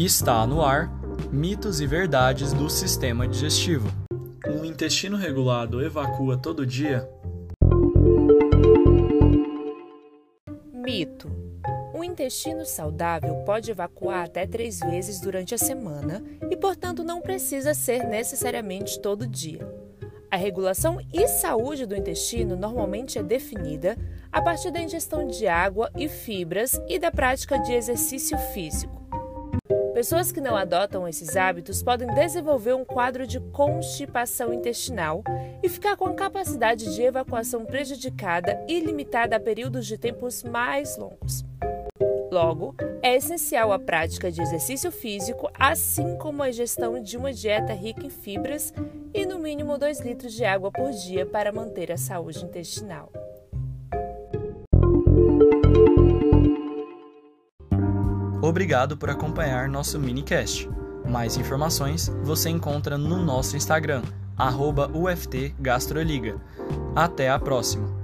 Está no ar mitos e verdades do sistema digestivo. Um intestino regulado evacua todo dia? Mito. Um intestino saudável pode evacuar até três vezes durante a semana e, portanto, não precisa ser necessariamente todo dia. A regulação e saúde do intestino normalmente é definida a partir da ingestão de água e fibras e da prática de exercício físico. Pessoas que não adotam esses hábitos podem desenvolver um quadro de constipação intestinal e ficar com a capacidade de evacuação prejudicada e limitada a períodos de tempos mais longos. Logo, é essencial a prática de exercício físico, assim como a ingestão de uma dieta rica em fibras e no mínimo 2 litros de água por dia para manter a saúde intestinal. Obrigado por acompanhar nosso minicast. Mais informações você encontra no nosso Instagram, UFT Gastroliga. Até a próxima!